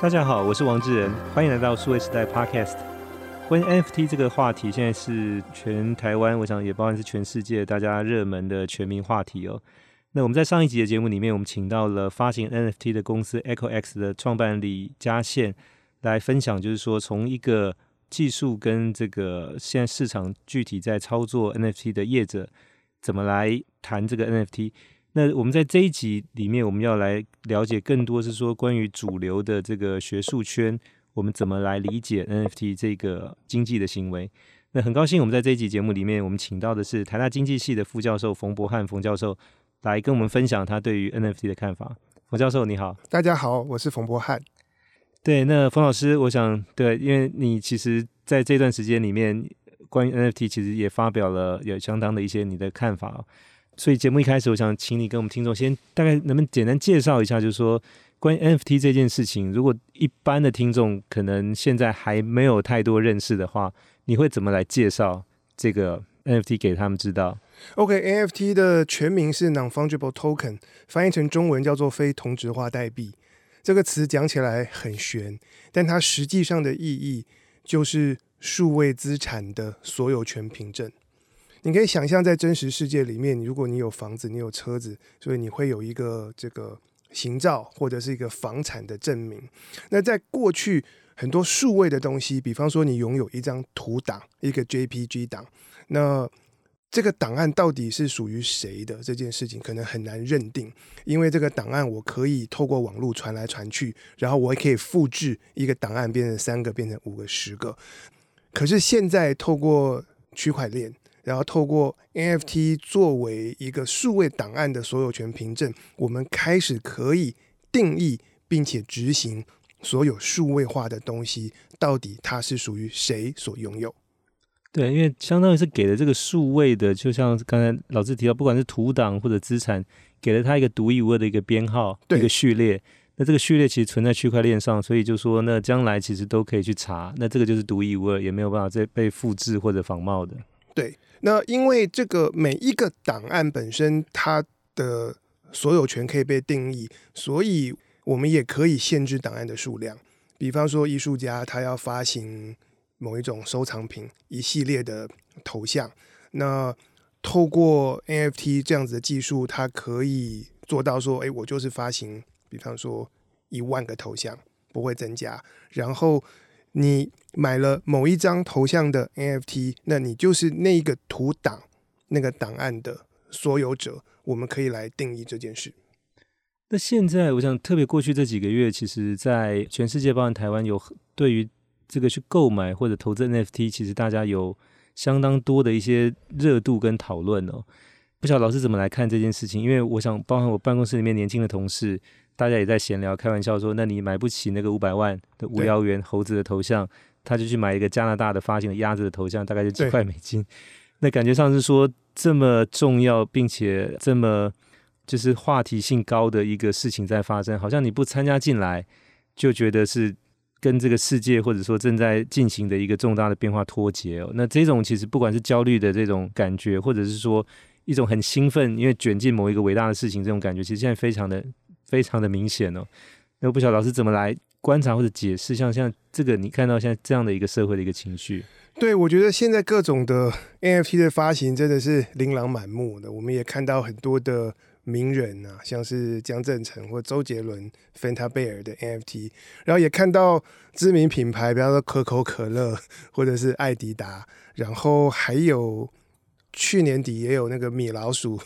大家好，我是王志仁，欢迎来到数位时代 Podcast。关于 NFT 这个话题，现在是全台湾，我想也包含是全世界大家热门的全民话题哦。那我们在上一集的节目里面，我们请到了发行 NFT 的公司 Echo X 的创办李佳宪来分享，就是说从一个技术跟这个现在市场具体在操作 NFT 的业者，怎么来谈这个 NFT。那我们在这一集里面，我们要来了解更多是说关于主流的这个学术圈，我们怎么来理解 NFT 这个经济的行为。那很高兴我们在这一集节目里面，我们请到的是台大经济系的副教授冯博翰冯教授，来跟我们分享他对于 NFT 的看法。冯教授你好，大家好，我是冯博翰。对，那冯老师，我想对，因为你其实在这段时间里面，关于 NFT 其实也发表了有相当的一些你的看法。所以节目一开始，我想请你跟我们听众先大概能不能简单介绍一下，就是说关于 NFT 这件事情，如果一般的听众可能现在还没有太多认识的话，你会怎么来介绍这个 NFT 给他们知道？OK，NFT、的全名是 Non-Fungible Token，翻译成中文叫做非同质化代币。这个词讲起来很玄，但它实际上的意义就是数位资产的所有权凭证。你可以想象，在真实世界里面，如果你有房子，你有车子，所以你会有一个这个行照或者是一个房产的证明。那在过去，很多数位的东西，比方说你拥有一张图档，一个 JPG 档，那这个档案到底是属于谁的？这件事情可能很难认定，因为这个档案我可以透过网络传来传去，然后我也可以复制一个档案变成三个，变成五个、十个。可是现在透过区块链。然后透过 NFT 作为一个数位档案的所有权凭证，我们开始可以定义并且执行所有数位化的东西，到底它是属于谁所拥有？对，因为相当于是给了这个数位的，就像刚才老师提到，不管是图档或者资产，给了它一个独一无二的一个编号，对一个序列。那这个序列其实存在区块链上，所以就说那将来其实都可以去查，那这个就是独一无二，也没有办法再被复制或者仿冒的。对。那因为这个每一个档案本身它的所有权可以被定义，所以我们也可以限制档案的数量。比方说，艺术家他要发行某一种收藏品，一系列的头像，那透过 NFT 这样子的技术，它可以做到说，哎，我就是发行，比方说一万个头像，不会增加，然后。你买了某一张头像的 NFT，那你就是那一个图档、那个档案的所有者。我们可以来定义这件事。那现在，我想特别过去这几个月，其实，在全世界，包含台湾，有对于这个去购买或者投资 NFT，其实大家有相当多的一些热度跟讨论哦。不晓得老师怎么来看这件事情？因为我想，包含我办公室里面年轻的同事。大家也在闲聊，开玩笑说：“那你买不起那个五百万的无聊猿猴子的头像，他就去买一个加拿大的发行的鸭子的头像，大概就几块美金。那感觉上是说这么重要，并且这么就是话题性高的一个事情在发生，好像你不参加进来，就觉得是跟这个世界或者说正在进行的一个重大的变化脱节哦。那这种其实不管是焦虑的这种感觉，或者是说一种很兴奋，因为卷进某一个伟大的事情这种感觉，其实现在非常的。”非常的明显哦，那不晓得老师怎么来观察或者解释，像像这个你看到现在这样的一个社会的一个情绪。对，我觉得现在各种的 NFT 的发行真的是琳琅满目的，我们也看到很多的名人啊，像是江振成或周杰伦、Fanta Bear 的 NFT，然后也看到知名品牌，比方说可口可乐或者是爱迪达，然后还有去年底也有那个米老鼠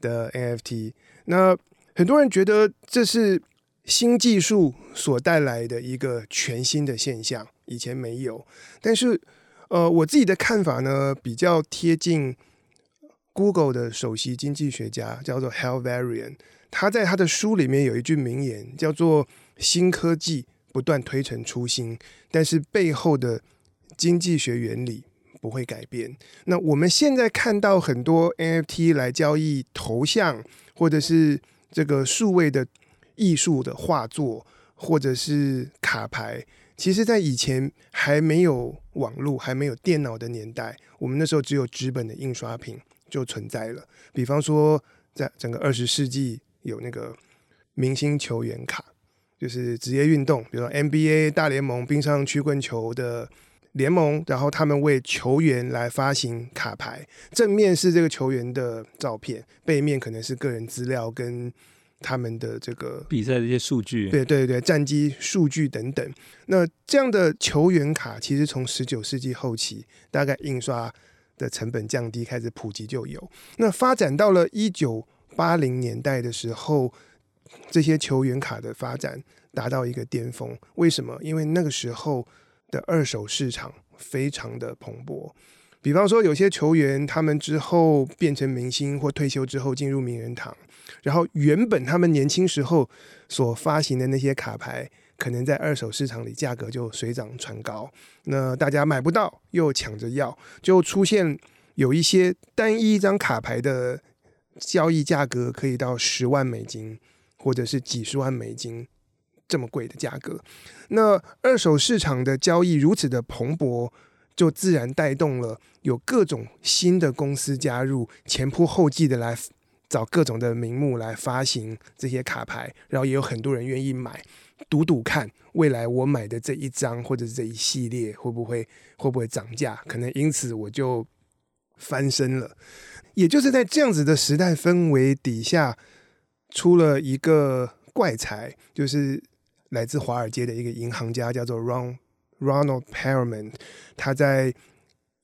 的 NFT，那。很多人觉得这是新技术所带来的一个全新的现象，以前没有。但是，呃，我自己的看法呢，比较贴近 Google 的首席经济学家，叫做 Hal Varian。他在他的书里面有一句名言，叫做“新科技不断推陈出新，但是背后的经济学原理不会改变”。那我们现在看到很多 NFT 来交易头像，或者是这个数位的艺术的画作或者是卡牌，其实，在以前还没有网络、还没有电脑的年代，我们那时候只有纸本的印刷品就存在了。比方说，在整个二十世纪，有那个明星球员卡，就是职业运动，比如说 NBA 大联盟冰上曲棍球的联盟，然后他们为球员来发行卡牌，正面是这个球员的照片，背面可能是个人资料跟他们的这个比赛的一些数据，对对对，战绩数据等等。那这样的球员卡，其实从十九世纪后期，大概印刷的成本降低，开始普及就有。那发展到了一九八零年代的时候。这些球员卡的发展达到一个巅峰，为什么？因为那个时候的二手市场非常的蓬勃。比方说，有些球员他们之后变成明星或退休之后进入名人堂，然后原本他们年轻时候所发行的那些卡牌，可能在二手市场里价格就水涨船高。那大家买不到，又抢着要，就出现有一些单一一张卡牌的交易价格可以到十万美金。或者是几十万美金这么贵的价格，那二手市场的交易如此的蓬勃，就自然带动了有各种新的公司加入，前仆后继的来找各种的名目来发行这些卡牌，然后也有很多人愿意买，赌赌看未来我买的这一张或者这一系列会不会会不会涨价，可能因此我就翻身了。也就是在这样子的时代氛围底下。出了一个怪才，就是来自华尔街的一个银行家，叫做 Ron Ronald Perelman。他在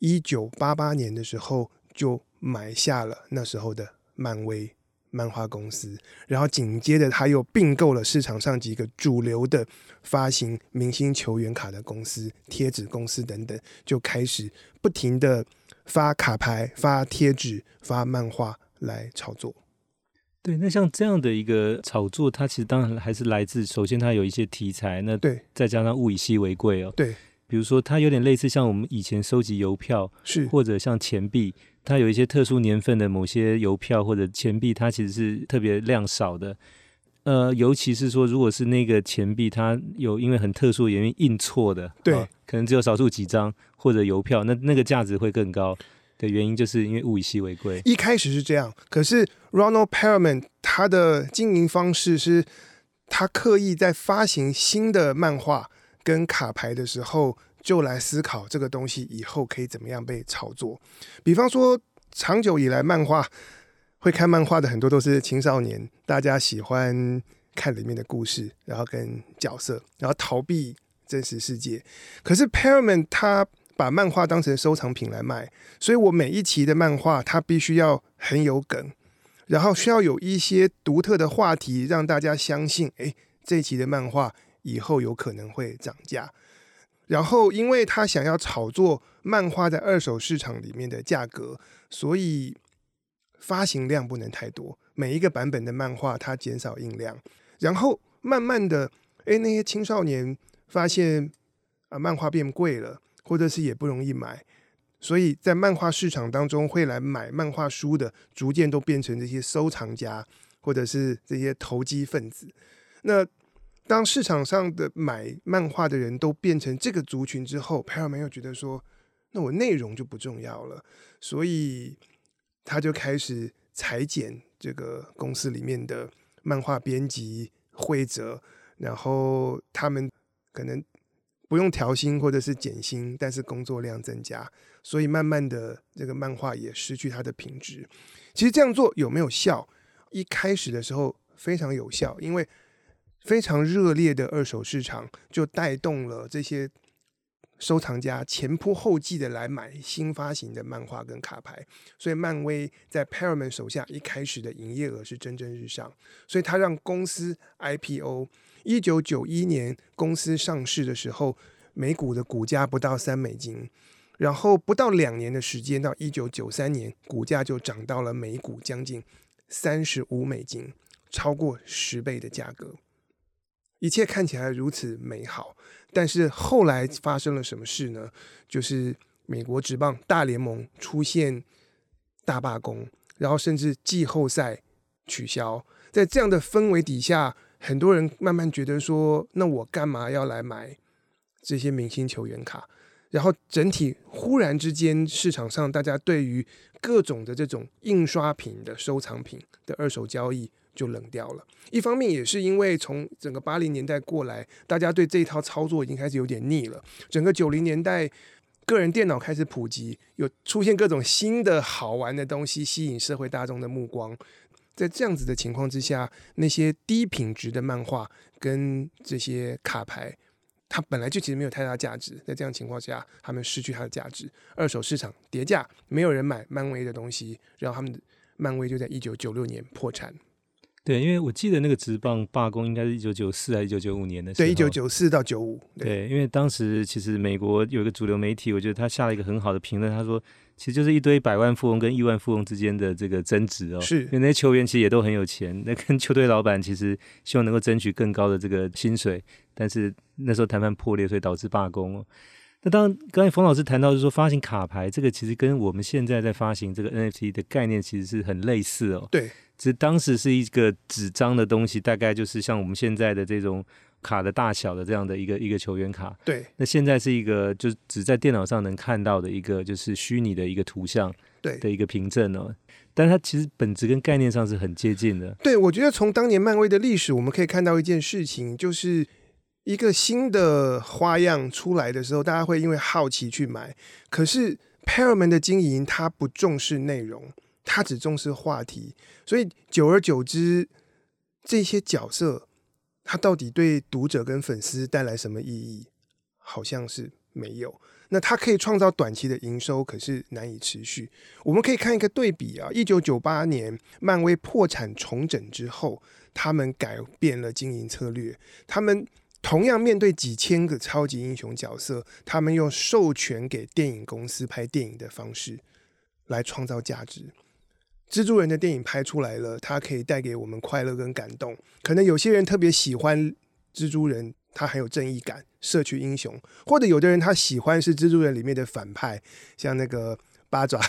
一九八八年的时候就买下了那时候的漫威漫画公司，然后紧接着他又并购了市场上几个主流的发行明星球员卡的公司、贴纸公司等等，就开始不停的发卡牌、发贴纸、发漫画来炒作。对，那像这样的一个炒作，它其实当然还是来自首先它有一些题材，那对，再加上物以稀为贵哦。对，比如说它有点类似像我们以前收集邮票，是或者像钱币，它有一些特殊年份的某些邮票或者钱币，它其实是特别量少的。呃，尤其是说如果是那个钱币，它有因为很特殊的原因印错的，对，哦，可能只有少数几张或者邮票，那那个价值会更高。的原因就是因为物以稀为贵。一开始是这样，可是 Ronald Perelman 他的经营方式是，他刻意在发行新的漫画跟卡牌的时候，就来思考这个东西以后可以怎么样被炒作。比方说，长久以来漫画会看漫画的很多都是青少年，大家喜欢看里面的故事，然后跟角色，然后逃避真实世界。可是 Perelman 他把漫画当成收藏品来卖，所以我每一期的漫画它必须要很有梗，然后需要有一些独特的话题，让大家相信，诶，这一期的漫画以后有可能会涨价。然后，因为他想要炒作漫画在二手市场里面的价格，所以发行量不能太多，每一个版本的漫画它减少印量，然后慢慢的，诶，那些青少年发现啊，漫画变贵了。或者是也不容易买，所以在漫画市场当中会来买漫画书的，逐渐都变成这些收藏家，或者是这些投机分子。那当市场上的买漫画的人都变成这个族群之后，Perelman 又觉得说，那我内容就不重要了，所以他就开始裁剪这个公司里面的漫画编辑、绘者，然后他们可能。不用调薪或者是减薪，但是工作量增加，所以慢慢的这个漫画也失去它的品质。其实这样做有没有效？一开始的时候非常有效，因为非常热烈的二手市场就带动了这些收藏家前仆后继的来买新发行的漫画跟卡牌，所以漫威在 Perelman 手下一开始的营业额是蒸蒸日上，所以他让公司 IPO。一九九一年公司上市的时候，每股的股价不到三美金，然后不到两年的时间，到一九九三年，股价就涨到了每股将近三十五美金，超过十倍的价格。一切看起来如此美好，但是后来发生了什么事呢？就是美国职棒大联盟出现大罢工，然后甚至季后赛取消，在这样的氛围底下。很多人慢慢觉得说，那我干嘛要来买这些明星球员卡？然后整体忽然之间，市场上大家对于各种的这种印刷品的收藏品的二手交易就冷掉了。一方面也是因为从整个八零年代过来，大家对这一套操作已经开始有点腻了。整个九零年代，个人电脑开始普及，有出现各种新的好玩的东西，吸引社会大众的目光。在这样子的情况之下，那些低品质的漫画跟这些卡牌，它本来就其实没有太大价值。在这样情况下，他们失去它的价值，二手市场跌价，没有人买漫威的东西，然后他们的漫威就在一九九六年破产。对，因为我记得那个职棒罢工应该是一九九四还是一九九五年的时候。对，一九九四到九五。对，因为当时其实美国有一个主流媒体，我觉得他下了一个很好的评论，他说。其实就是一堆百万富翁跟亿万富翁之间的这个争执哦，是，因为那些球员其实也都很有钱，那跟球队老板其实希望能够争取更高的这个薪水，但是那时候谈判破裂，所以导致罢工哦。那当刚才冯老师谈到就是说发行卡牌，这个其实跟我们现在在发行这个 NFT 的概念其实是很类似哦。对，只是当时是一个纸张的东西，大概就是像我们现在的这种。卡的大小的这样的一个一个球员卡，对。那现在是一个就只在电脑上能看到的一个就是虚拟的一个图像，对的一个凭证哦。但它其实本质跟概念上是很接近的。对，我觉得从当年漫威的历史，我们可以看到一件事情，就是一个新的花样出来的时候，大家会因为好奇去买。可是 Paramount 的经营，他不重视内容，他只重视话题，所以久而久之，这些角色。它到底对读者跟粉丝带来什么意义？好像是没有。那它可以创造短期的营收，可是难以持续。我们可以看一个对比啊，一九九八年漫威破产重整之后，他们改变了经营策略。他们同样面对几千个超级英雄角色，他们用授权给电影公司拍电影的方式来创造价值。蜘蛛人的电影拍出来了，它可以带给我们快乐跟感动。可能有些人特别喜欢蜘蛛人，他很有正义感，社区英雄；或者有的人他喜欢是蜘蛛人里面的反派，像那个八爪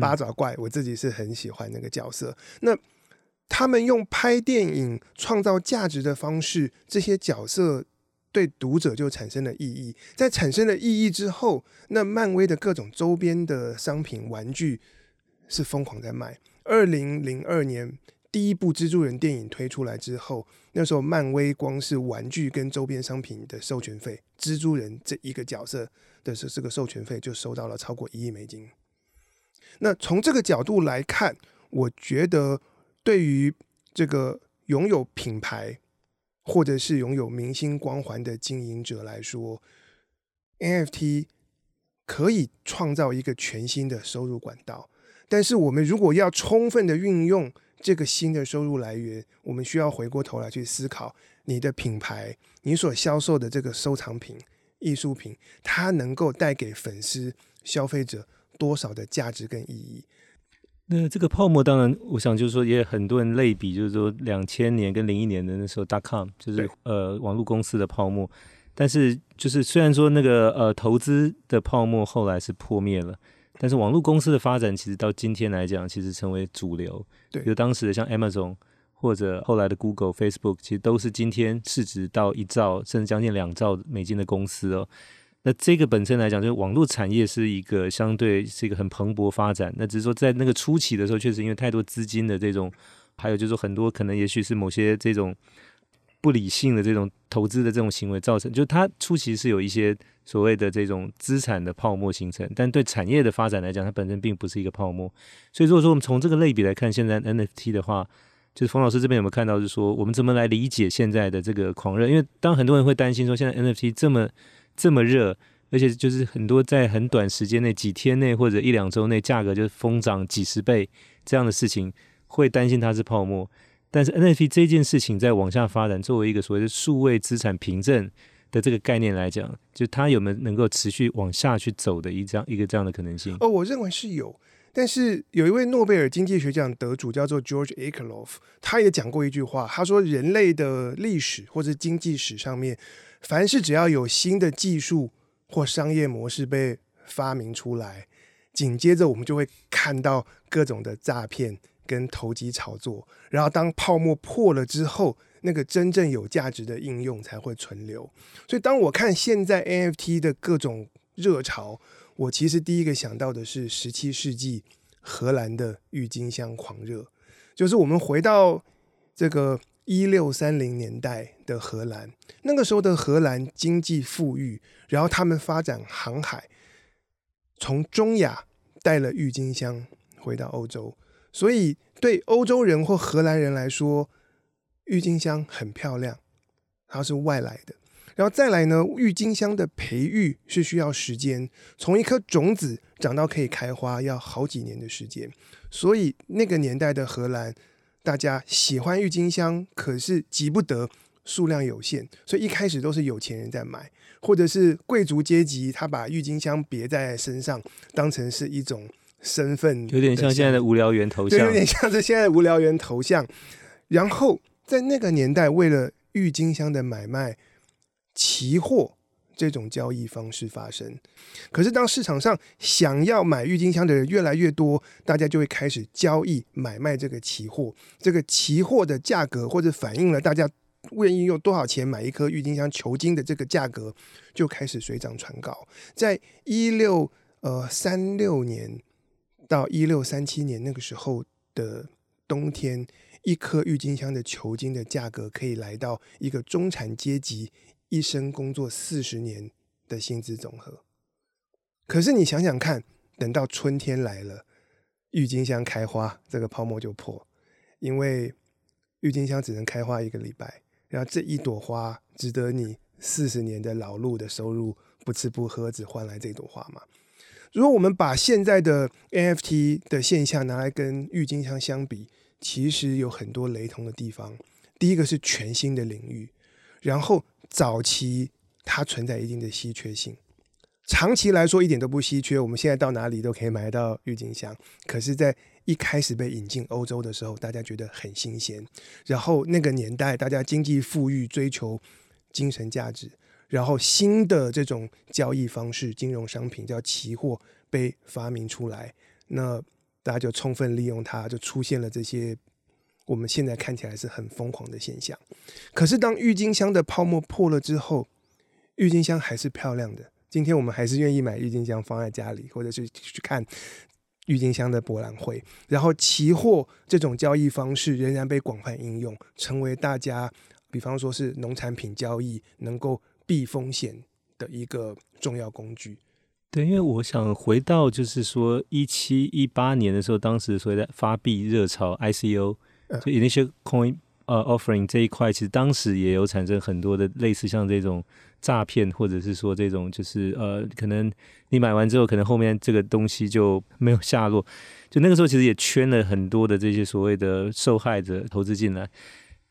八爪怪，我自己是很喜欢那个角色。那他们用拍电影创造价值的方式，这些角色对读者就产生了意义。在产生了意义之后，那漫威的各种周边的商品、玩具是疯狂在卖。二零零二年第一部蜘蛛人电影推出来之后，那时候漫威光是玩具跟周边商品的授权费，蜘蛛人这一个角色的这这个授权费就收到了超过一亿美金。那从这个角度来看，我觉得对于这个拥有品牌或者是拥有明星光环的经营者来说，NFT 可以创造一个全新的收入管道。但是我们如果要充分的运用这个新的收入来源，我们需要回过头来去思考你的品牌，你所销售的这个收藏品、艺术品，它能够带给粉丝、消费者多少的价值跟意义。那这个泡沫，当然，我想就是说，也很多人类比，就是说两千年跟零一年的那时候，dot com 就是呃网络公司的泡沫。但是就是虽然说那个呃投资的泡沫后来是破灭了。但是网络公司的发展，其实到今天来讲，其实成为主流。对，比如当时的像 Amazon 或者后来的 Google、Facebook，其实都是今天市值到一兆甚至将近两兆美金的公司哦。那这个本身来讲，就是网络产业是一个相对是一个很蓬勃发展。那只是说在那个初期的时候，确实因为太多资金的这种，还有就是说很多可能也许是某些这种。不理性的这种投资的这种行为造成，就是它初期是有一些所谓的这种资产的泡沫形成，但对产业的发展来讲，它本身并不是一个泡沫。所以如果说我们从这个类比来看，现在 NFT 的话，就是冯老师这边有没有看到，就是说我们怎么来理解现在的这个狂热？因为当很多人会担心说，现在 NFT 这么这么热，而且就是很多在很短时间内、几天内或者一两周内，价格就疯涨几十倍这样的事情，会担心它是泡沫。但是 NFT 这件事情在往下发展，作为一个所谓的数位资产凭证的这个概念来讲，就它有没有能够持续往下去走的一张一个这样的可能性？哦，我认为是有。但是有一位诺贝尔经济学奖得主叫做 George Akerlof，他也讲过一句话，他说：“人类的历史或者经济史上面，凡是只要有新的技术或商业模式被发明出来，紧接着我们就会看到各种的诈骗。”跟投机炒作，然后当泡沫破了之后，那个真正有价值的应用才会存留。所以，当我看现在 NFT 的各种热潮，我其实第一个想到的是十七世纪荷兰的郁金香狂热，就是我们回到这个一六三零年代的荷兰，那个时候的荷兰经济富裕，然后他们发展航海，从中亚带了郁金香回到欧洲，所以对欧洲人或荷兰人来说，郁金香很漂亮，它是外来的。然后再来呢，郁金香的培育是需要时间，从一颗种子长到可以开花要好几年的时间。所以那个年代的荷兰，大家喜欢郁金香，可是急不得，数量有限，所以一开始都是有钱人在买，或者是贵族阶级，他把郁金香别在身上，当成是一种身份，有点像现在的无聊猿头像，对，有点像是现在的无聊猿头像。然后在那个年代，为了郁金香的买卖。期货这种交易方式发生，可是当市场上想要买郁金香的人越来越多，大家就会开始交易买卖这个期货。这个期货的价格或者反映了大家愿意用多少钱买一颗郁金香球茎的这个价格，就开始水涨船高。在一六呃三六年到一六三七年那个时候的冬天，一颗郁金香的球茎的价格可以来到一个中产阶级。一生工作四十年的薪资总和，可是你想想看，等到春天来了，郁金香开花，这个泡沫就破，因为郁金香只能开花一个礼拜，然后这一朵花值得你四十年的劳碌的收入，不吃不喝只换来这朵花吗？如果我们把现在的 NFT 的现象拿来跟郁金香相比，其实有很多雷同的地方。第一个是全新的领域，然后。早期它存在一定的稀缺性，长期来说一点都不稀缺。我们现在到哪里都可以买到郁金香，可是，在一开始被引进欧洲的时候，大家觉得很新鲜。然后那个年代，大家经济富裕，追求精神价值，然后新的这种交易方式，金融商品叫期货被发明出来，那大家就充分利用它，就出现了这些。我们现在看起来是很疯狂的现象，可是当郁金香的泡沫破了之后，郁金香还是漂亮的。今天我们还是愿意买郁金香放在家里，或者是去看郁金香的博览会。然后期货这种交易方式仍然被广泛应用，成为大家，比方说是农产品交易能够避风险的一个重要工具。对，因为我想回到就是说一七一八年的时候，当时所谓的发币热潮 ICO。就 initial coin 呃 offering 这一块，其实当时也有产生很多的类似像这种诈骗，或者是说这种就是呃，可能你买完之后，可能后面这个东西就没有下落。就那个时候，其实也圈了很多的这些所谓的受害者投资进来。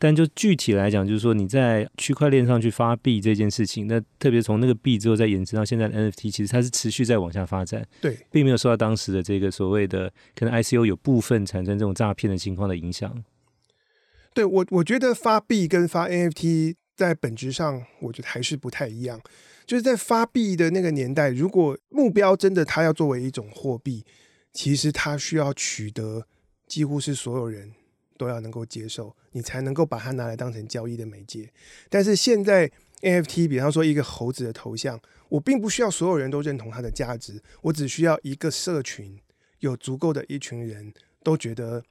但就具体来讲，就是说你在区块链上去发币这件事情，那特别从那个币之后再延伸到现在的 NFT，其实它是持续在往下发展。对，并没有受到当时的这个所谓的可能 ICO 有部分产生这种诈骗的情况的影响。对我，我觉得发币跟发 NFT 在本质上，我觉得还是不太一样。就是在发币的那个年代，如果目标真的它要作为一种货币，其实它需要取得几乎是所有人。都要能够接受，你才能够把它拿来当成交易的媒介。但是现在 NFT，比方说一个猴子的头像，我并不需要所有人都认同它的价值，我只需要一个社群有足够的一群人都觉得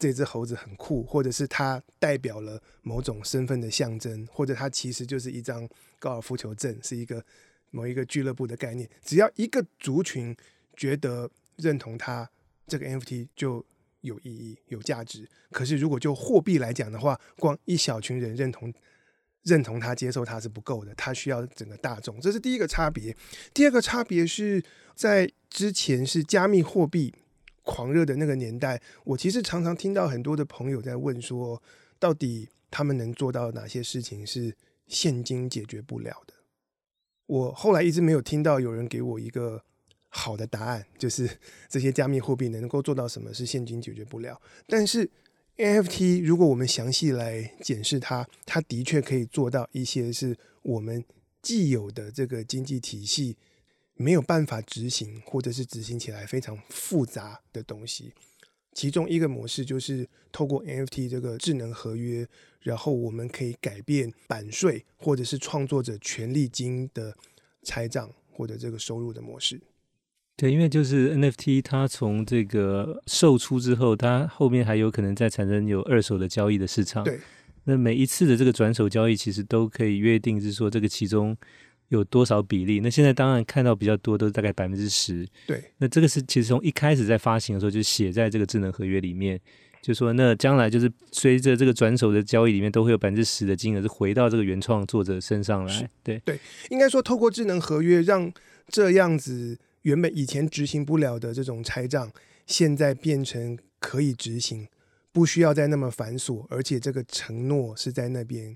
这只猴子很酷，或者是它代表了某种身份的象征，或者它其实就是一张高尔夫球证，是一个某一个俱乐部的概念。只要一个族群觉得认同它，这个 NFT 就。有意义、有价值。可是，如果就货币来讲的话，光一小群人认同、认同它、接受它是不够的，它需要整个大众。这是第一个差别。第二个差别是在之前是加密货币狂热的那个年代，我其实常常听到很多的朋友在问说，到底他们能做到哪些事情是现金解决不了的？我后来一直没有听到有人给我一个。好的答案就是这些加密货币能够做到什么是现金解决不了，但是 NFT 如果我们详细来检视它，它的确可以做到一些是我们既有的这个经济体系没有办法执行，或者是执行起来非常复杂的东西。其中一个模式就是透过 NFT 这个智能合约，然后我们可以改变版税或者是创作者权利金的拆账或者这个收入的模式。对，因为就是 NFT，它从这个售出之后，它后面还有可能再产生有二手的交易的市场。对，那每一次的这个转手交易，其实都可以约定，是说这个其中有多少比例。那现在当然看到比较多，都是大概百分之十。对，那这个是其实从一开始在发行的时候就写在这个智能合约里面，就说那将来就是随着这个转手的交易里面，都会有百分之十的金额是回到这个原创作者身上来。对对，应该说透过智能合约让这样子。原本以前执行不了的这种拆账，现在变成可以执行，不需要再那么繁琐，而且这个承诺是在那边。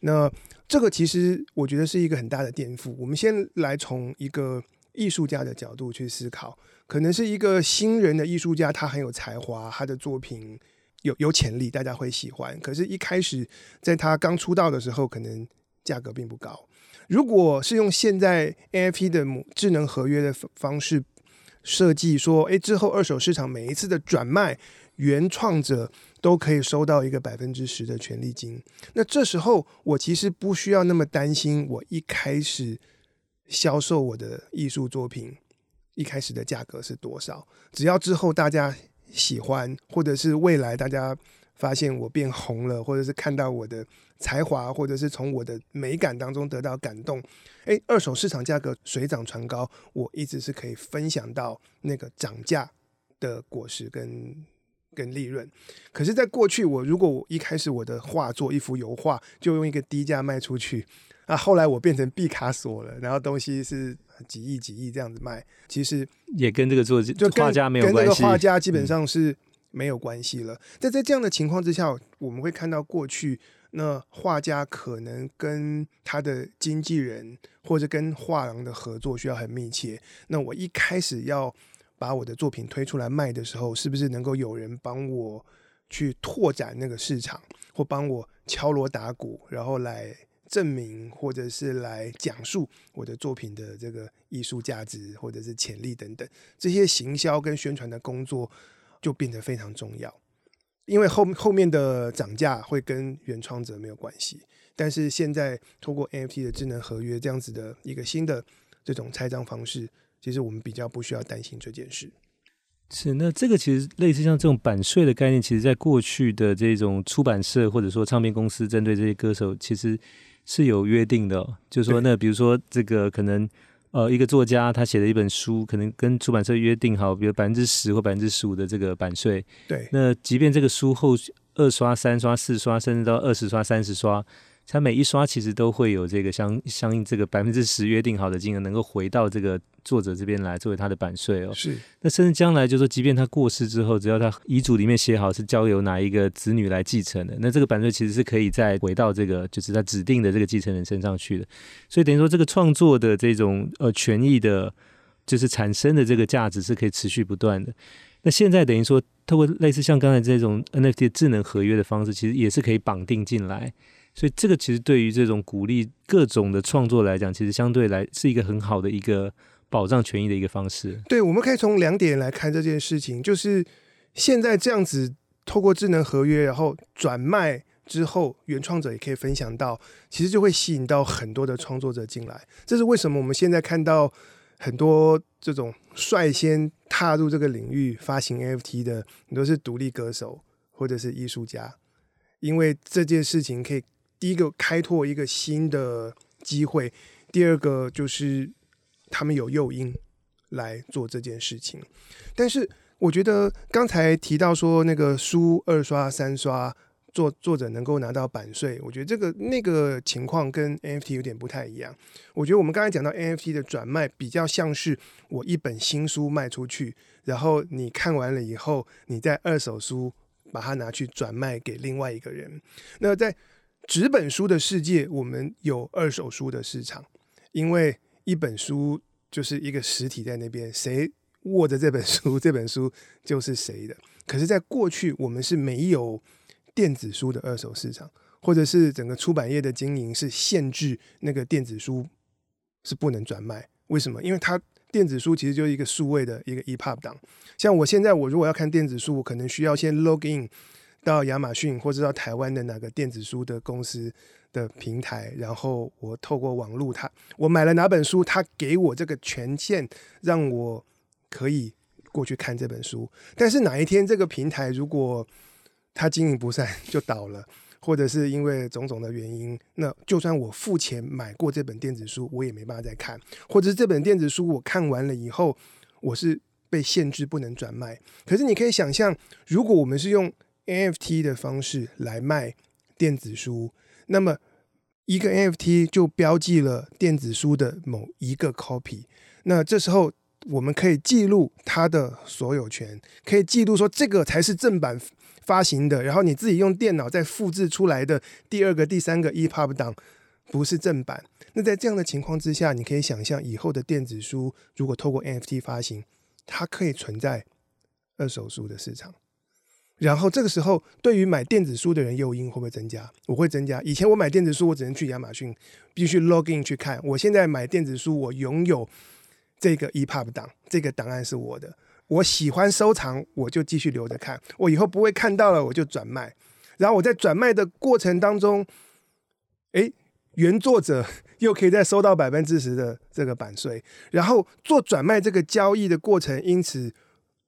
那这个其实我觉得是一个很大的颠覆。我们先来从一个艺术家的角度去思考，可能是一个新人的艺术家，他很有才华，他的作品有有潜力，大家会喜欢。可是，一开始在他刚出道的时候，可能价格并不高。如果是用现在 NFT 的智能合约的方式设计，说，诶，之后二手市场每一次的转卖，原创者都可以收到一个百分之十的权利金。那这时候我其实不需要那么担心，我一开始销售我的艺术作品一开始的价格是多少，只要之后大家喜欢，或者是未来大家发现我变红了，或者是看到我的。才华，或者是从我的美感当中得到感动，诶，二手市场价格水涨船高，我一直是可以分享到那个涨价的果实跟跟利润。可是，在过去，我如果我一开始我的画作一幅油画就用一个低价卖出去，啊，后来我变成毕卡索了，然后东西是几亿几亿这样子卖，其实也跟这个作就画家没有关系，跟那个画家基本上是没有关系了。在、嗯、在这样的情况之下，我们会看到过去。那画家可能跟他的经纪人或者跟画廊的合作需要很密切。那我一开始要把我的作品推出来卖的时候，是不是能够有人帮我去拓展那个市场，或帮我敲锣打鼓，然后来证明或者是来讲述我的作品的这个艺术价值或者是潜力等等，这些行销跟宣传的工作就变得非常重要。因为后后面的涨价会跟原创者没有关系，但是现在通过 NFT 的智能合约这样子的一个新的这种拆账方式，其实我们比较不需要担心这件事。是，那这个其实类似像这种版税的概念，其实在过去的这种出版社或者说唱片公司针对这些歌手，其实是有约定的哦，就是说，那比如说这个可能。呃，一个作家他写的一本书，可能跟出版社约定好，比如百分之十或百分之十五的这个版税。对。那即便这个书后二刷、三刷、四刷，甚至到二十刷、三十刷。它每一刷其实都会有这个相相应这个百分之十约定好的金额，能够回到这个作者这边来作为他的版税哦。是。那甚至将来就是说，即便他过世之后，只要他遗嘱里面写好是交由哪一个子女来继承的，那这个版税其实是可以再回到这个就是他指定的这个继承人身上去的。所以等于说，这个创作的这种呃权益的，就是产生的这个价值是可以持续不断的。那现在等于说，透过类似像刚才这种 NFT 智能合约的方式，其实也是可以绑定进来。所以这个其实对于这种鼓励各种的创作来讲，其实相对来是一个很好的一个保障权益的一个方式。对，我们可以从两点来看这件事情，就是现在这样子透过智能合约，然后转卖之后，原创者也可以分享到，其实就会吸引到很多的创作者进来。这是为什么我们现在看到很多这种率先踏入这个领域发行 NFT 的，很多是独立歌手或者是艺术家，因为这件事情可以。第一个开拓一个新的机会，第二个就是他们有诱因来做这件事情。但是我觉得刚才提到说那个书二刷三刷作作者能够拿到版税，我觉得这个那个情况跟 NFT 有点不太一样。我觉得我们刚才讲到 NFT 的转卖比较像是我一本新书卖出去，然后你看完了以后，你在二手书把它拿去转卖给另外一个人。那在纸本书的世界，我们有二手书的市场，因为一本书就是一个实体在那边，谁握着这本书，这本书就是谁的。可是，在过去，我们是没有电子书的二手市场，或者是整个出版业的经营是限制那个电子书是不能转卖。为什么？因为它电子书其实就是一个数位的一个 EPUB 档。像我现在，我如果要看电子书，我可能需要先 log in。到亚马逊或者到台湾的哪个电子书的公司的平台，然后我透过网络，他我买了哪本书，他给我这个权限，让我可以过去看这本书。但是哪一天这个平台如果它经营不善 就倒了，或者是因为种种的原因，那就算我付钱买过这本电子书，我也没办法再看，或者是这本电子书我看完了以后，我是被限制不能转卖。可是你可以想象，如果我们是用 NFT 的方式来卖电子书，那么一个 NFT 就标记了电子书的某一个 copy，那这时候我们可以记录它的所有权，可以记录说这个才是正版发行的，然后你自己用电脑再复制出来的第二个、第三个 EPUB 档不是正版。那在这样的情况之下，你可以想象以后的电子书如果透过 NFT 发行，它可以存在二手书的市场。然后这个时候，对于买电子书的人诱因会不会增加？我会增加。以前我买电子书，我只能去亚马逊，必须 log in 去看。我现在买电子书，我拥有这个 EPUB 档，这个档案是我的。我喜欢收藏，我就继续留着看。我以后不会看到了，我就转卖。然后我在转卖的过程当中，诶，原作者又可以再收到百分之十的这个版税。然后做转卖这个交易的过程，因此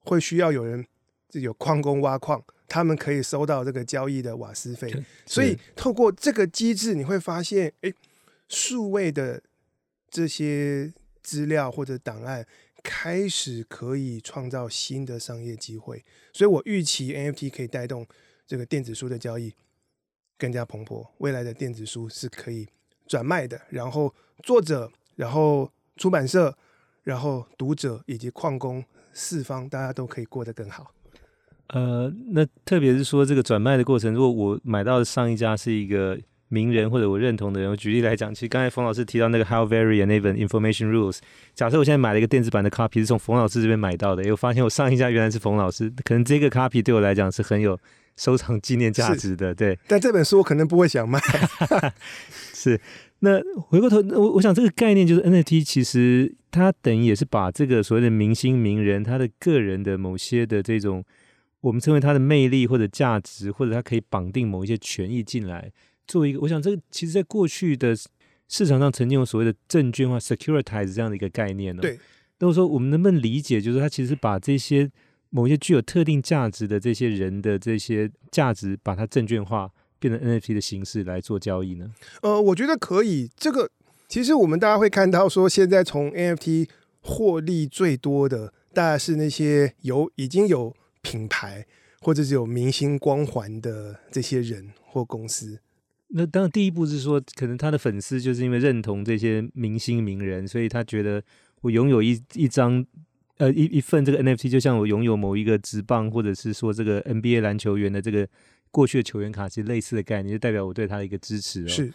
会需要有人。有矿工挖矿，他们可以收到这个交易的瓦斯费，所以透过这个机制，你会发现，诶，数位的这些资料或者档案开始可以创造新的商业机会，所以我预期 NFT 可以带动这个电子书的交易更加蓬勃，未来的电子书是可以转卖的，然后作者，然后出版社，然后读者以及矿工四方，大家都可以过得更好。呃，那特别是说这个转卖的过程，如果我买到的上一家是一个名人或者我认同的人，我举例来讲，其实刚才冯老师提到那个 How Very 那本 Information Rules，假设我现在买了一个电子版的 copy 是从冯老师这边买到的，哎，我发现我上一家原来是冯老师，可能这个 copy 对我来讲是很有收藏纪念价值的，对。但这本书我可能不会想卖。是，那回过头，我我想这个概念就是 NFT，其实它等于也是把这个所谓的明星名人他的个人的某些的这种。我们称为它的魅力或者价值，或者它可以绑定某一些权益进来，作为一个，我想这个其实在过去的市场上曾经有所谓的证券化 （securitize） 这样的一个概念呢。对。那我说，我们能不能理解，就是它其实把这些某一些具有特定价值的这些人的这些价值，把它证券化，变成 NFT 的形式来做交易呢？呃，我觉得可以。这个其实我们大家会看到，说现在从 NFT 获利最多的，大概是那些有已经有。品牌或者是有明星光环的这些人或公司，那当然第一步是说，可能他的粉丝就是因为认同这些明星名人，所以他觉得我拥有一一张呃一一份这个 NFT，就像我拥有某一个职棒或者是说这个 NBA 篮球员的这个过去的球员卡，其实类似的概念，就代表我对他的一个支持哦。是。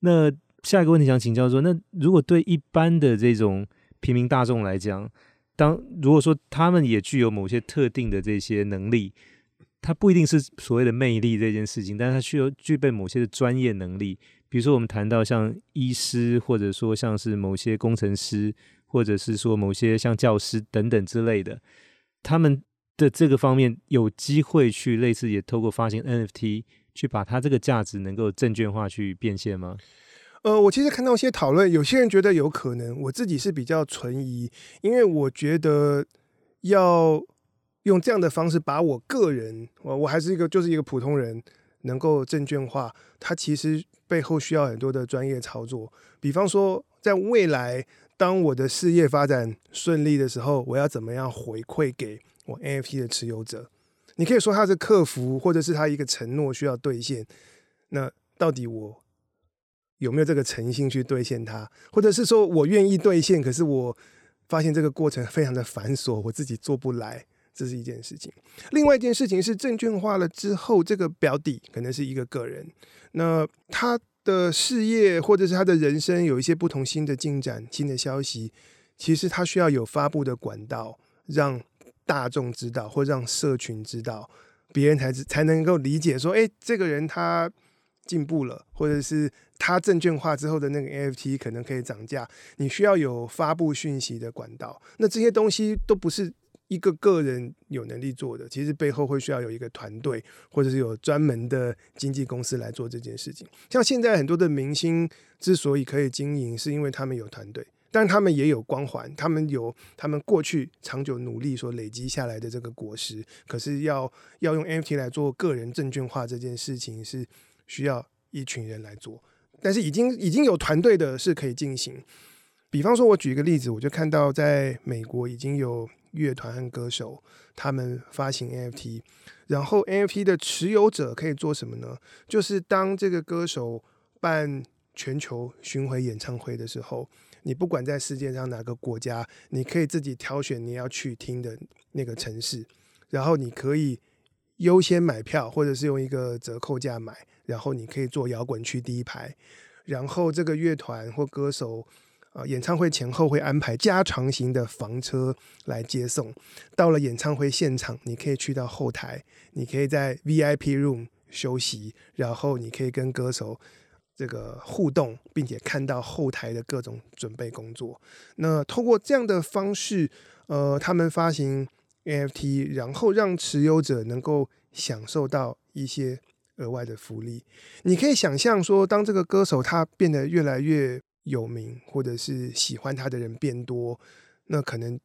那下一个问题想请教说，那如果对一般的这种平民大众来讲，当如果说他们也具有某些特定的这些能力，他不一定是所谓的魅力这件事情，但是他需要具备某些的专业能力。比如说我们谈到像医师，或者说像是某些工程师，或者是说某些像教师等等之类的，他们的这个方面有机会去类似也透过发行 NFT 去把它这个价值能够证券化去变现吗？呃，我其实看到一些讨论，有些人觉得有可能，我自己是比较存疑，因为我觉得要用这样的方式把我个人，我我还是一个就是一个普通人，能够证券化，它其实背后需要很多的专业操作。比方说，在未来当我的事业发展顺利的时候，我要怎么样回馈给我 NFT 的持有者？你可以说他是客服，或者是他一个承诺需要兑现。那到底我？有没有这个诚信去兑现它，或者是说我愿意兑现，可是我发现这个过程非常的繁琐，我自己做不来，这是一件事情。另外一件事情是证券化了之后，这个标的可能是一个个人，那他的事业或者是他的人生有一些不同新的进展、新的消息，其实他需要有发布的管道，让大众知道，或让社群知道，别人才才能够理解说，诶，这个人他。进步了，或者是它证券化之后的那个 NFT 可能可以涨价，你需要有发布讯息的管道。那这些东西都不是一个个人有能力做的，其实背后会需要有一个团队，或者是有专门的经纪公司来做这件事情。像现在很多的明星之所以可以经营，是因为他们有团队，但他们也有光环，他们有他们过去长久努力所累积下来的这个果实。可是要要用 NFT 来做个人证券化这件事情，是需要一群人来做。但是已经已经有团队的是可以进行。比方说，我举一个例子，我就看到在美国已经有乐团和歌手他们发行 NFT，然后 NFT 的持有者可以做什么呢？就是当这个歌手办全球巡回演唱会的时候，你不管在世界上哪个国家，你可以自己挑选你要去听的那个城市，然后你可以优先买票，或者是用一个折扣价买，然后你可以坐摇滚区第一排，然后这个乐团或歌手。呃，演唱会前后会安排加长型的房车来接送。到了演唱会现场，你可以去到后台，你可以在 VIP room 休息，然后你可以跟歌手这个互动，并且看到后台的各种准备工作。那通过这样的方式，呃，他们发行 NFT，然后让持有者能够享受到一些额外的福利。你可以想象说，当这个歌手他变得越来越有名，或者是喜欢他的人变多，那可能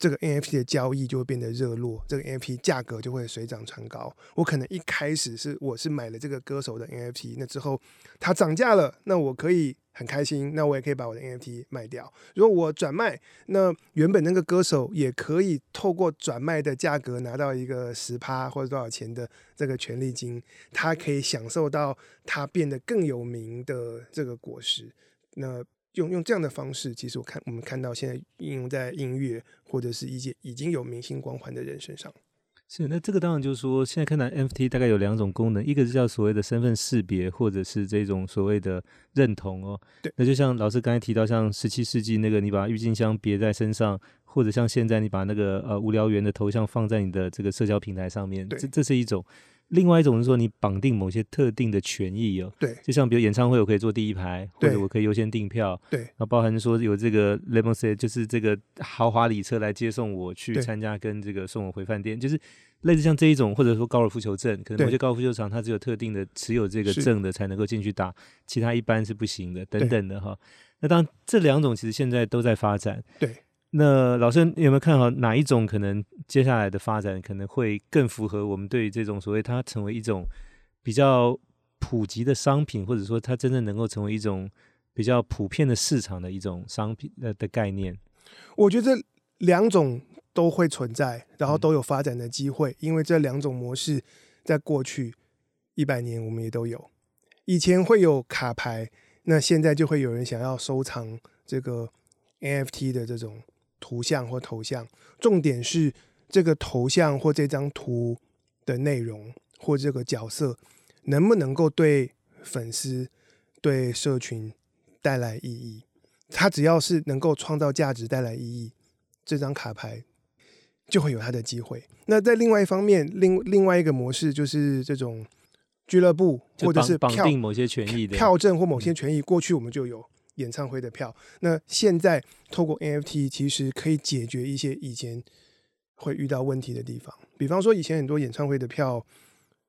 这个 NFT 的交易就会变得热络，这个 NFT 价格就会水涨船高。我可能一开始是我是买了这个歌手的 NFT，那之后它涨价了，那我可以很开心，那我也可以把我的 NFT 卖掉。如果我转卖，那原本那个歌手也可以透过转卖的价格拿到一个十趴或者多少钱的这个权利金，他可以享受到他变得更有名的这个果实。那用用这样的方式，其实我看我们看到现在应用在音乐或者是一些已经有明星光环的人身上。是，那这个当然就是说，现在看来 NFT 大概有两种功能，一个是叫所谓的身份识别，或者是这种所谓的认同哦。对。那就像老师刚才提到，像十七世纪那个，你把郁金香别在身上，或者像现在你把那个呃无聊猿的头像放在你的这个社交平台上面，对，这这是一种。另外一种是说，你绑定某些特定的权益哦，对，就像比如演唱会，我可以坐第一排，或者我可以优先订票，对，然后包含说有这个 limousine，就是这个豪华礼车来接送我去参加，跟这个送我回饭店，就是类似像这一种，或者说高尔夫球证，可能某些高尔夫球场它只有特定的持有这个证的才能够进去打，其他一般是不行的，等等的哈。那当然这两种其实现在都在发展，对。那老师你有没有看好哪一种可能接下来的发展可能会更符合我们对于这种所谓它成为一种比较普及的商品，或者说它真正能够成为一种比较普遍的市场的一种商品的的概念？我觉得两种都会存在，然后都有发展的机会，嗯、因为这两种模式在过去一百年我们也都有。以前会有卡牌，那现在就会有人想要收藏这个 NFT 的这种。图像或头像，重点是这个头像或这张图的内容或这个角色能不能够对粉丝、对社群带来意义。它只要是能够创造价值、带来意义，这张卡牌就会有它的机会。那在另外一方面，另另外一个模式就是这种俱乐部或者是票绑定某些权益的票证或某些权益，过去我们就有。演唱会的票，那现在透过 NFT 其实可以解决一些以前会遇到问题的地方。比方说，以前很多演唱会的票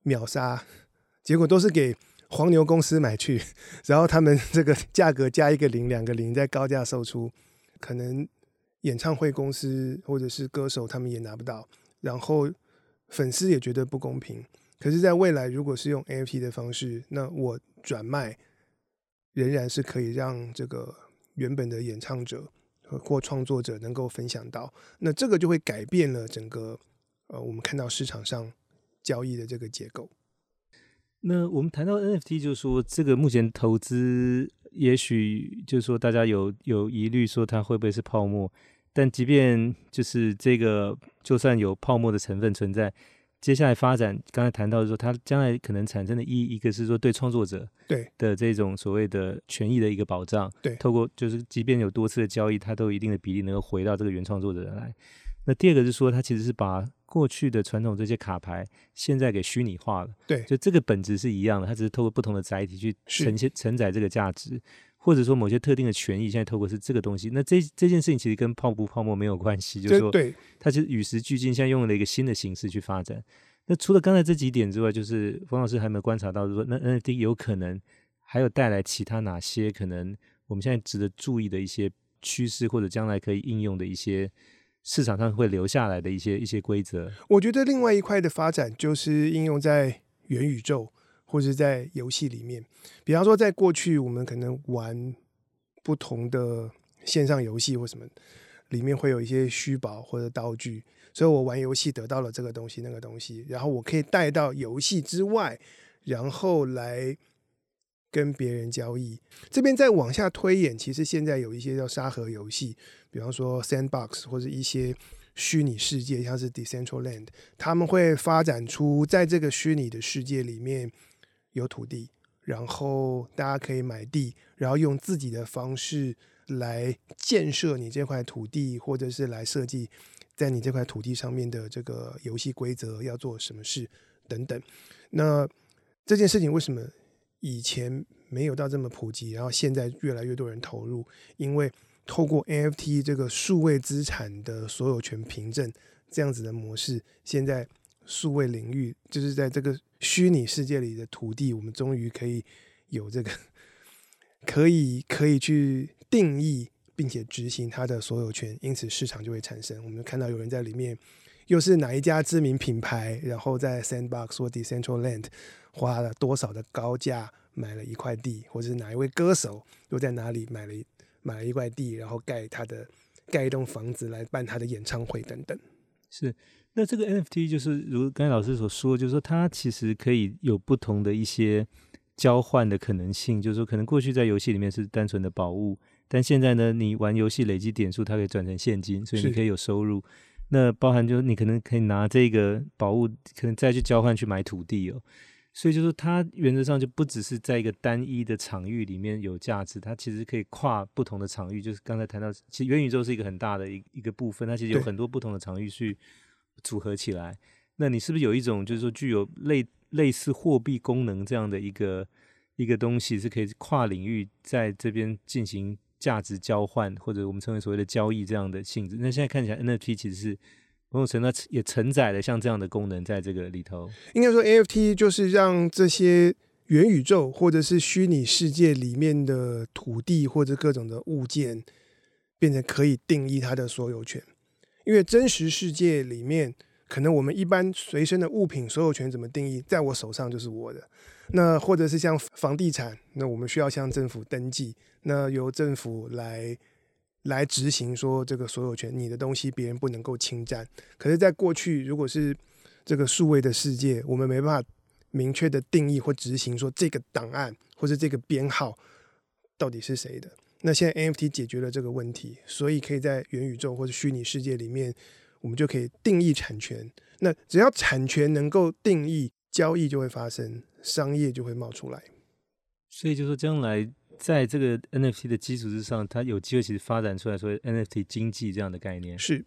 秒杀，结果都是给黄牛公司买去，然后他们这个价格加一个零、两个零，再高价售出，可能演唱会公司或者是歌手他们也拿不到，然后粉丝也觉得不公平。可是，在未来，如果是用 NFT 的方式，那我转卖。仍然是可以让这个原本的演唱者或创作者能够分享到，那这个就会改变了整个呃，我们看到市场上交易的这个结构。那我们谈到 NFT，就是说这个目前投资，也许就是说大家有有疑虑，说它会不会是泡沫？但即便就是这个，就算有泡沫的成分存在。接下来发展，刚才谈到的说，它将来可能产生的意义，一个是说对创作者对的这种所谓的权益的一个保障，对，透过就是即便有多次的交易，它都有一定的比例能够回到这个原创作者来。那第二个是说，它其实是把过去的传统这些卡牌现在给虚拟化了，对，就这个本质是一样的，它只是透过不同的载体去呈现承载这个价值。或者说某些特定的权益，现在透过是这个东西，那这这件事情其实跟泡不泡沫没有关系，就是说，它其实与时俱进，现在用了一个新的形式去发展。那除了刚才这几点之外，就是冯老师还没有观察到，就是说那 NFT 有可能还有带来其他哪些可能我们现在值得注意的一些趋势，或者将来可以应用的一些市场上会留下来的一些一些规则？我觉得另外一块的发展就是应用在元宇宙或者在游戏里面。比方说，在过去我们可能玩不同的线上游戏或什么，里面会有一些虚宝或者道具，所以我玩游戏得到了这个东西、那个东西，然后我可以带到游戏之外，然后来。跟别人交易，这边再往下推演，其实现在有一些叫沙盒游戏，比方说 Sandbox 或者一些虚拟世界，像是 Decentraland，他们会发展出在这个虚拟的世界里面有土地，然后大家可以买地，然后用自己的方式来建设你这块土地，或者是来设计在你这块土地上面的这个游戏规则，要做什么事等等。那这件事情为什么？以前没有到这么普及，然后现在越来越多人投入，因为透过 NFT 这个数位资产的所有权凭证这样子的模式，现在数位领域就是在这个虚拟世界里的土地，我们终于可以有这个可以可以去定义并且执行它的所有权，因此市场就会产生。我们看到有人在里面，又是哪一家知名品牌，然后在 Sandbox 或 decentral land。花了多少的高价买了一块地，或者是哪一位歌手又在哪里买了一买了一块地，然后盖他的盖一栋房子来办他的演唱会等等。是，那这个 NFT 就是如刚才老师所说，就是说它其实可以有不同的一些交换的可能性。就是说，可能过去在游戏里面是单纯的宝物，但现在呢，你玩游戏累积点数，它可以转成现金，所以你可以有收入。那包含就是你可能可以拿这个宝物，可能再去交换去买土地哦。所以就是它原则上就不只是在一个单一的场域里面有价值，它其实可以跨不同的场域。就是刚才谈到，其实元宇宙是一个很大的一一个部分，它其实有很多不同的场域去组合起来。那你是不是有一种就是说具有类类似货币功能这样的一个一个东西，是可以跨领域在这边进行价值交换，或者我们称为所谓的交易这样的性质？那现在看起来 NFT 其实是。某种程度也承载了像这样的功能在这个里头。应该说，NFT 就是让这些元宇宙或者是虚拟世界里面的土地或者各种的物件，变成可以定义它的所有权。因为真实世界里面，可能我们一般随身的物品所有权怎么定义，在我手上就是我的。那或者是像房地产，那我们需要向政府登记，那由政府来。来执行说这个所有权，你的东西别人不能够侵占。可是，在过去，如果是这个数位的世界，我们没办法明确的定义或执行说这个档案或者这个编号到底是谁的。那现在 NFT 解决了这个问题，所以可以在元宇宙或者虚拟世界里面，我们就可以定义产权。那只要产权能够定义，交易就会发生，商业就会冒出来。所以，就说将来。在这个 NFT 的基础之上，它有机会其实发展出来所谓 NFT 经济这样的概念。是，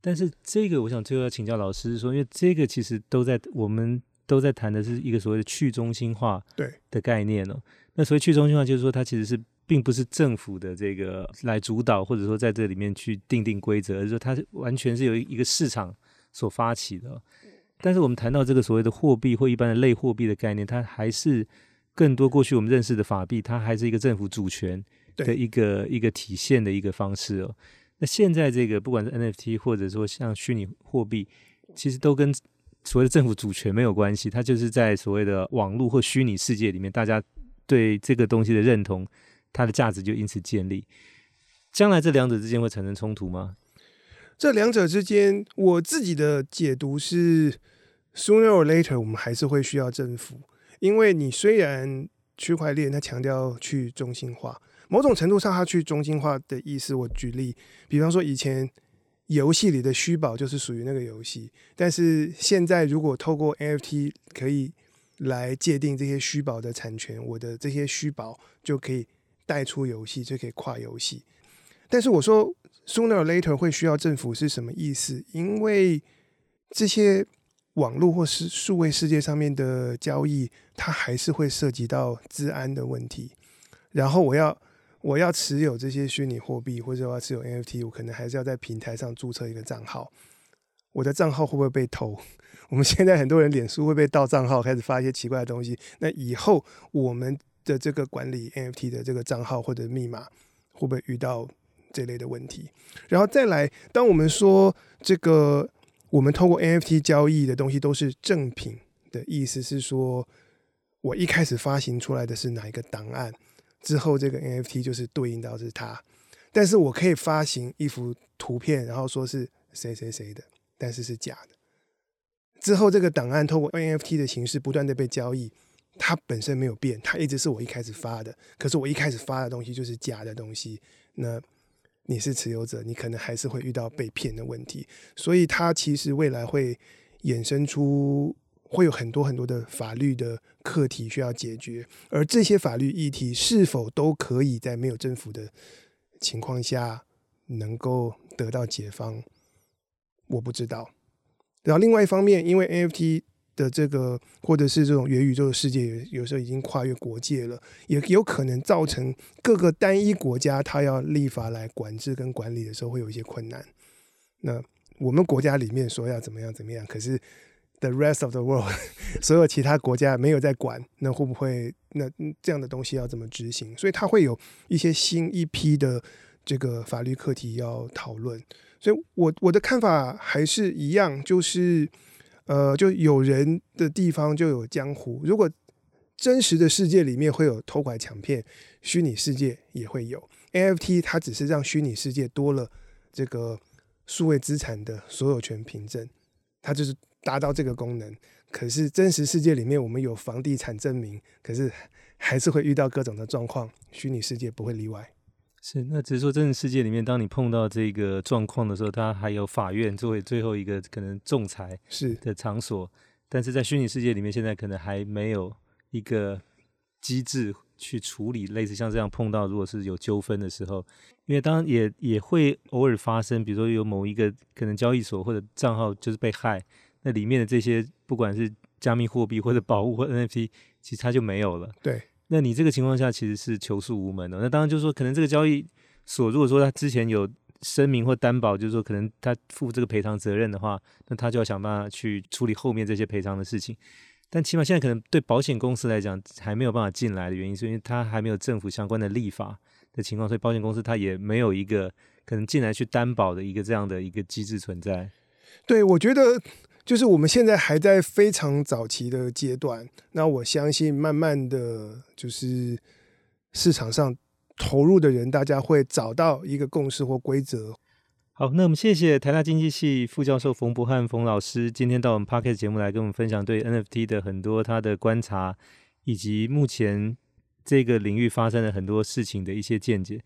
但是这个我想最后要请教老师说，因为这个其实都在我们都在谈的是一个所谓的去中心化对的概念哦。那所谓去中心化，就是说它其实是并不是政府的这个来主导，或者说在这里面去定定规则，而是说它完全是由一个市场所发起的。但是我们谈到这个所谓的货币或一般的类货币的概念，它还是。更多过去我们认识的法币，它还是一个政府主权的一个一个体现的一个方式哦。那现在这个不管是 NFT 或者说像虚拟货币，其实都跟所谓的政府主权没有关系，它就是在所谓的网络或虚拟世界里面，大家对这个东西的认同，它的价值就因此建立。将来这两者之间会产生冲突吗？这两者之间，我自己的解读是，sooner or later，我们还是会需要政府。因为你虽然区块链它强调去中心化，某种程度上它去中心化的意思，我举例，比方说以前游戏里的虚宝就是属于那个游戏，但是现在如果透过 NFT 可以来界定这些虚宝的产权，我的这些虚宝就可以带出游戏，就可以跨游戏。但是我说 sooner or later 会需要政府是什么意思？因为这些。网络或是数位世界上面的交易，它还是会涉及到治安的问题。然后我要我要持有这些虚拟货币，或者我要持有 NFT，我可能还是要在平台上注册一个账号。我的账号会不会被偷？我们现在很多人脸书会被盗账号，开始发一些奇怪的东西。那以后我们的这个管理 NFT 的这个账号或者密码，会不会遇到这类的问题。然后再来，当我们说这个我们透过 NFT 交易的东西都是正品的意思是说，我一开始发行出来的是哪一个档案，之后这个 NFT 就是对应到是它。但是我可以发行一幅图片，然后说是谁谁谁的，但是是假的。之后这个档案透过 NFT 的形式不断的被交易，它本身没有变，它一直是我一开始发的。可是我一开始发的东西就是假的东西，那你是持有者，你可能还是会遇到被骗的问题。所以它其实未来会衍生出会有很多很多的法律的课题需要解决，而这些法律议题是否都可以在没有政府的情况下能够得到解方，我不知道。然后另外一方面，因为 NFT 的这个或者是这种元宇宙的世界，有时候已经跨越国界了，也有可能造成各个单一国家它要立法来管制跟管理的时候会有一些困难。那我们国家里面说要怎么样怎么样，可是 the rest of the world 所有其他国家没有在管，那会不会那这样的东西要怎么执行？所以它会有一些新一批的这个法律课题要讨论。所以我我的看法还是一样，就是，呃，就有人的地方就有江湖。如果真实的世界里面会有偷拐抢骗，虚拟世界也会有。NFT 它只是让虚拟世界多了这个数位资产的所有权凭证，它就是达到这个功能。可是真实世界里面我们有房地产证明，可是还是会遇到各种的状况，虚拟世界不会例外。是，那只是说真实世界里面，当你碰到这个状况的时候，它还有法院作为最后一个可能仲裁是的场所。是但是在虚拟世界里面，现在可能还没有一个机制去处理类似像这样碰到如果是有纠纷的时候，因为当然也也会偶尔发生，比如说有某一个可能交易所或者账号就是被害，那里面的这些不管是加密货币或者 宝物或 NFT，其实它就没有了。对。那你这个情况下其实是求诉无门的。那当然就是说，可能这个交易所如果说他之前有声明或担保，就是说可能他负这个赔偿责任的话，那他就要想办法去处理后面这些赔偿的事情。但起码现在可能对保险公司来讲还没有办法进来的原因，是因为他还没有政府相关的立法的情况，所以保险公司他也没有一个可能进来去担保的一个这样的一个机制存在。对，我觉得。就是我们现在还在非常早期的阶段，那我相信慢慢的就是市场上投入的人，大家会找到一个共识或规则。好，那我们谢谢台大经济系副教授冯博翰冯老师今天到我们 Podcast 节目来跟我们分享对 NFT 的很多他的观察，以及目前这个领域发生了很多事情的一些见解。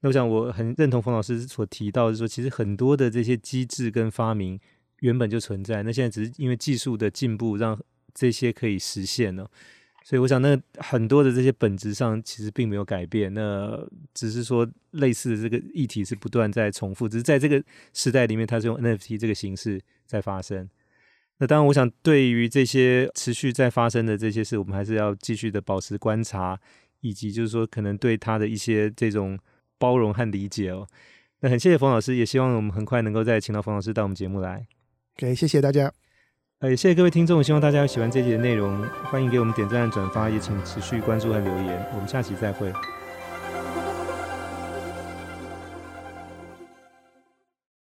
那我想我很认同冯老师所提到的说，其实很多的这些机制跟发明。原本就存在，那现在只是因为技术的进步，让这些可以实现了。所以我想，那很多的这些本质上其实并没有改变，那只是说类似的这个议题是不断在重复，只是在这个时代里面，它是用 NFT 这个形式在发生。那当然，我想对于这些持续在发生的这些事，我们还是要继续的保持观察，以及就是说可能对它的一些这种包容和理解哦。那很谢谢冯老师，也希望我们很快能够再请到冯老师到我们节目来。OK，谢谢大家。呃，谢谢各位听众，希望大家有喜欢这集的内容，欢迎给我们点赞、转发，也请持续关注和留言。我们下期再会。